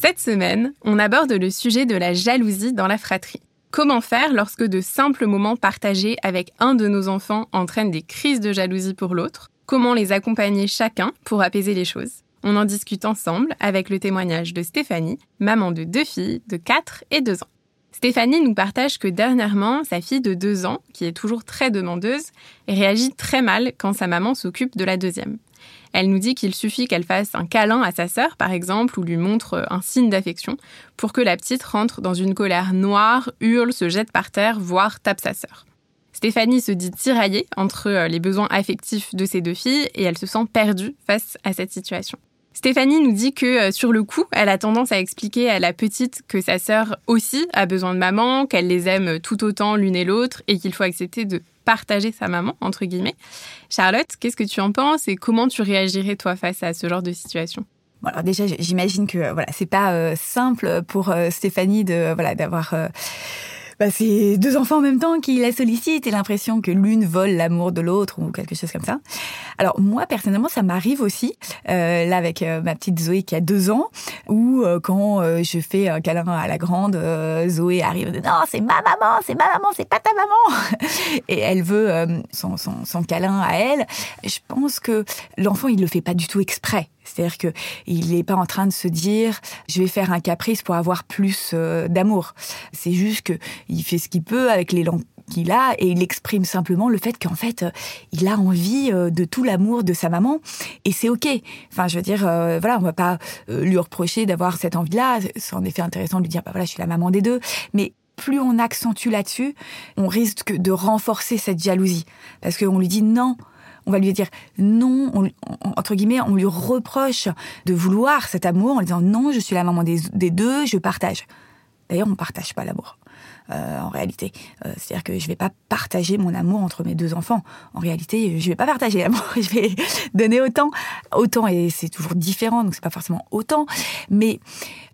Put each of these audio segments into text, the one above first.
Cette semaine, on aborde le sujet de la jalousie dans la fratrie. Comment faire lorsque de simples moments partagés avec un de nos enfants entraînent des crises de jalousie pour l'autre? Comment les accompagner chacun pour apaiser les choses? On en discute ensemble avec le témoignage de Stéphanie, maman de deux filles de 4 et 2 ans. Stéphanie nous partage que dernièrement, sa fille de 2 ans, qui est toujours très demandeuse, réagit très mal quand sa maman s'occupe de la deuxième. Elle nous dit qu'il suffit qu'elle fasse un câlin à sa sœur, par exemple, ou lui montre un signe d'affection, pour que la petite rentre dans une colère noire, hurle, se jette par terre, voire tape sa sœur. Stéphanie se dit tiraillée entre euh, les besoins affectifs de ses deux filles et elle se sent perdue face à cette situation. Stéphanie nous dit que euh, sur le coup, elle a tendance à expliquer à la petite que sa sœur aussi a besoin de maman, qu'elle les aime tout autant l'une et l'autre et qu'il faut accepter de partager sa maman, entre guillemets. Charlotte, qu'est-ce que tu en penses et comment tu réagirais toi face à ce genre de situation? Alors déjà, j'imagine que voilà, c'est pas euh, simple pour Stéphanie de voilà d'avoir bah, c'est deux enfants en même temps qui la sollicitent et l'impression que l'une vole l'amour de l'autre ou quelque chose comme ça. Alors moi personnellement, ça m'arrive aussi euh, là avec euh, ma petite Zoé qui a deux ans, ou euh, quand euh, je fais un câlin à la grande, Zoé arrive de non c'est ma maman, c'est ma maman, c'est pas ta maman, et elle veut son, son, son câlin à elle. Je pense que l'enfant il le fait pas du tout exprès. C'est-à-dire que il n'est pas en train de se dire je vais faire un caprice pour avoir plus euh, d'amour. C'est juste que il fait ce qu'il peut avec langues qu'il a et il exprime simplement le fait qu'en fait euh, il a envie euh, de tout l'amour de sa maman et c'est ok. Enfin je veux dire voilà on va pas lui reprocher d'avoir cette envie-là. C'est en effet intéressant de lui dire bah voilà je suis la maman des deux mais plus on accentue là-dessus, on risque de renforcer cette jalousie parce qu'on lui dit non on va lui dire non, entre guillemets, on lui reproche de vouloir cet amour en lui disant non, je suis la maman des, des deux, je partage. D'ailleurs, on partage pas l'amour. Euh, en réalité. Euh, c'est-à-dire que je vais pas partager mon amour entre mes deux enfants. En réalité, je vais pas partager l'amour. Je vais donner autant, autant, et c'est toujours différent, donc c'est pas forcément autant. Mais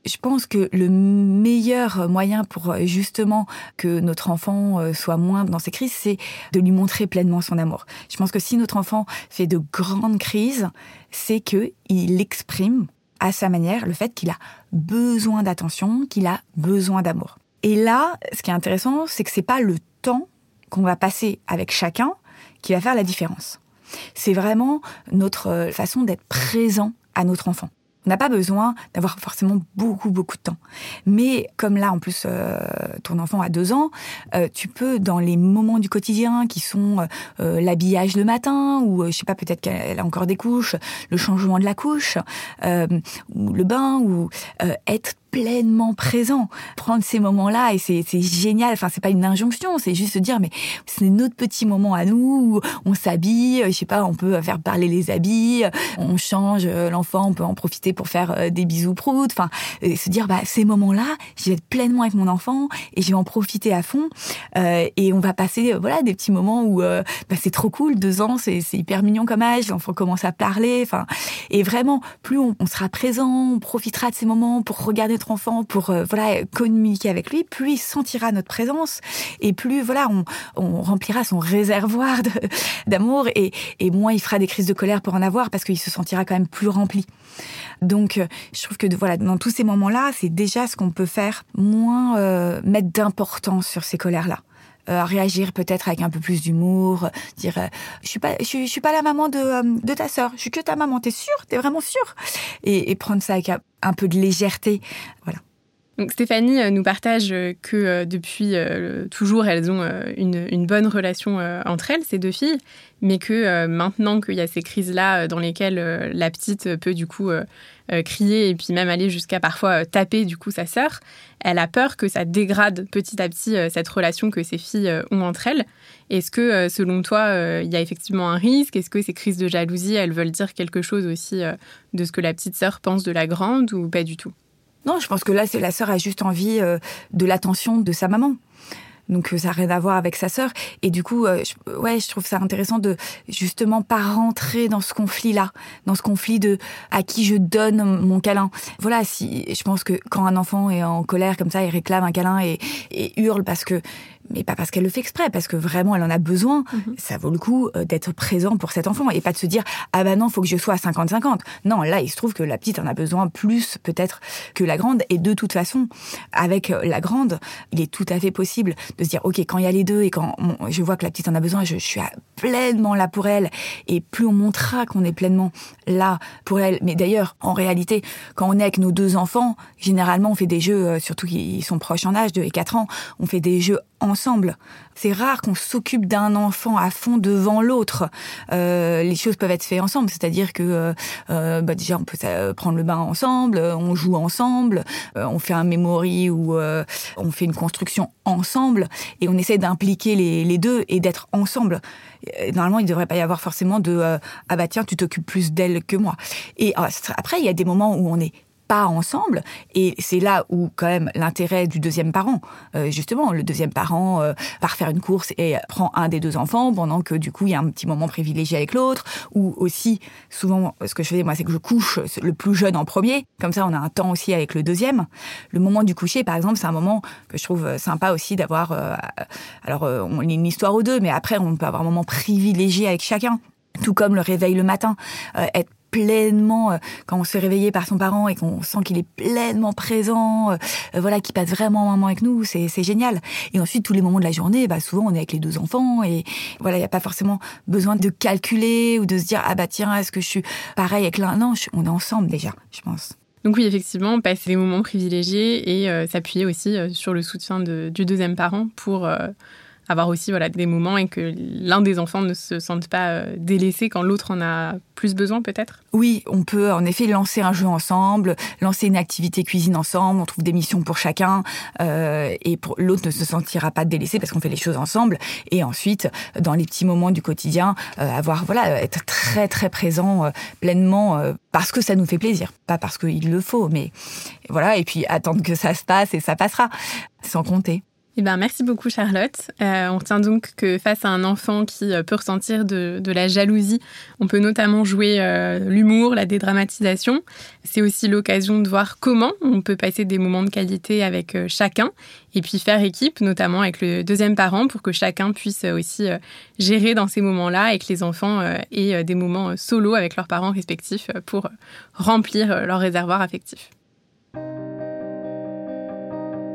je pense que le meilleur moyen pour justement que notre enfant euh, soit moins dans ces crises, c'est de lui montrer pleinement son amour. Je pense que si notre enfant fait de grandes crises, c'est que il exprime à sa manière le fait qu'il a besoin d'attention, qu'il a besoin d'amour. Et là, ce qui est intéressant, c'est que c'est pas le temps qu'on va passer avec chacun qui va faire la différence. C'est vraiment notre euh, façon d'être présent à notre enfant. On n'a pas besoin d'avoir forcément beaucoup, beaucoup de temps. Mais comme là, en plus, euh, ton enfant a deux ans, euh, tu peux, dans les moments du quotidien qui sont l'habillage le matin, ou je sais pas, peut-être qu'elle a encore des couches, le changement de la couche, ou le bain, ou être pleinement présent. Prendre ces moments-là et c'est génial. Enfin, c'est pas une injonction, c'est juste se dire mais c'est notre petit moment à nous où on s'habille, je sais pas, on peut faire parler les habits, on change l'enfant, on peut en profiter pour faire euh, des bisous proutes. Enfin, se dire bah ces moments-là, je vais être pleinement avec mon enfant et je vais en profiter à fond. Euh, et on va passer voilà des petits moments où euh, bah, c'est trop cool. Deux ans, c'est hyper mignon comme âge. L'enfant commence à parler. Enfin, et vraiment plus on sera présent, on profitera de ces moments pour regarder enfant pour euh, voilà communiquer avec lui, plus il sentira notre présence et plus voilà on, on remplira son réservoir d'amour et, et moins il fera des crises de colère pour en avoir parce qu'il se sentira quand même plus rempli. Donc euh, je trouve que voilà dans tous ces moments-là, c'est déjà ce qu'on peut faire, moins euh, mettre d'importance sur ces colères-là. réagir peut-être avec un peu plus d'humour, dire je suis pas je, suis pas la maman de, de ta sœur, je suis que ta maman, t'es sûre, t'es vraiment sûre? Et, et prendre ça avec un peu de légèreté. Voilà. Donc Stéphanie euh, nous partage euh, que euh, depuis toujours, elles ont une, bonne relation entre elles, ces deux filles, mais que maintenant qu'il y a ces crises-là dans lesquelles la petite peut du coup crier et puis même aller jusqu'à parfois taper du coup sa sœur, elle a peur que ça dégrade petit à petit cette relation que ces filles ont entre elles. Est-ce que selon toi, il y a effectivement un risque? Est-ce que ces crises de jalousie, elles veulent dire quelque chose aussi de ce que la petite sœur pense de la grande ou pas du tout? Non, je pense que là, c'est la sœur a juste envie euh, de l'attention de sa maman. Donc euh, ça n'a rien à voir avec sa sœur. Et du coup, euh, je, ouais, je trouve ça intéressant de justement pas rentrer dans ce conflit-là, dans ce conflit de à qui je donne mon câlin. Voilà, si je pense que quand un enfant est en colère comme ça, il réclame un câlin et, et hurle parce que mais pas parce qu'elle le fait exprès, parce que vraiment elle en a besoin. Mhm. Ça vaut le coup euh, d'être présent pour cet enfant et pas de se dire ah ben non, faut que je sois à 50-50. Non, là il se trouve que la petite en a besoin plus peut-être que la grande et de toute façon avec la grande, il est tout à fait possible de se dire ok quand il y a les deux et quand je vois que la petite en a besoin, je, suis pleinement là pour elle et plus on montrera qu'on est pleinement là pour elle. Mais d'ailleurs en réalité quand on est avec nos deux enfants, généralement on fait des jeux, euh, surtout qu'ils sont proches en âge, 2 et 4 ans, on fait des jeux ensemble. C'est rare qu'on s'occupe d'un enfant à fond devant l'autre. Euh, les choses peuvent être faites ensemble, c'est-à-dire que euh, euh, bah déjà on peut prendre le bain ensemble, on joue ensemble, on fait un memory ou on fait une construction ensemble et on essaie d'impliquer les, les, deux et d'être ensemble. Normalement, il ne devrait pas y avoir forcément de ah bah tiens tu t'occupes plus d'elle que moi. Et ah, après il y a des moments où on est pas ensemble. Et c'est là où quand même l'intérêt du deuxième parent, euh, justement, le deuxième parent euh, part faire une course et prend un des deux enfants pendant que du coup il y a un petit moment privilégié avec l'autre. Ou aussi, souvent, ce que je fais moi, c'est que je couche le plus jeune en premier. Comme ça, on a un temps aussi avec le deuxième. Le moment du coucher, par exemple, c'est un moment que je trouve sympa aussi d'avoir. Euh, alors, on lit une histoire ou deux, mais après, on peut avoir un moment privilégié avec chacun tout comme le réveil le matin, être pleinement, euh, quand on se fait réveiller par son parent et qu'on sent qu'il est pleinement présent, euh, voilà, qu'il passe vraiment un moment avec nous, c'est génial. Et ensuite, tous les moments de la journée, bah, souvent, on est avec les deux enfants et voilà, il n'y a pas forcément besoin de calculer ou de se dire, ah bah tiens, est-ce que je suis pareil avec l'un? Non, on est ensemble déjà, je pense. Donc oui, effectivement, passer des moments privilégiés et euh, s'appuyer aussi sur le soutien du deuxième parent pour avoir aussi voilà, des moments et que l'un des enfants ne se sente pas euh, délaissé quand l'autre en a plus besoin peut-être? Oui, on peut en effet lancer un jeu ensemble, lancer une activité cuisine ensemble, on trouve des missions pour chacun euh, et pour l'autre ne se sentira pas délaissé parce qu'on fait les choses ensemble et ensuite dans les petits moments du quotidien euh, avoir voilà être très très présent pleinement parce que ça nous fait plaisir, pas parce qu'il le faut mais voilà et puis attendre que ça se passe et ça passera sans compter. Eh ben, merci beaucoup Charlotte. Euh, on retient donc que face à un enfant qui euh, peut ressentir de, la jalousie, on peut notamment jouer euh, l'humour, la dédramatisation. C'est aussi l'occasion de voir comment on peut passer des moments de qualité avec chacun et puis faire équipe, notamment avec le deuxième parent, pour que chacun puisse aussi gérer dans ces moments-là et que les enfants aient des moments solo avec leurs parents respectifs pour remplir leur réservoir affectif.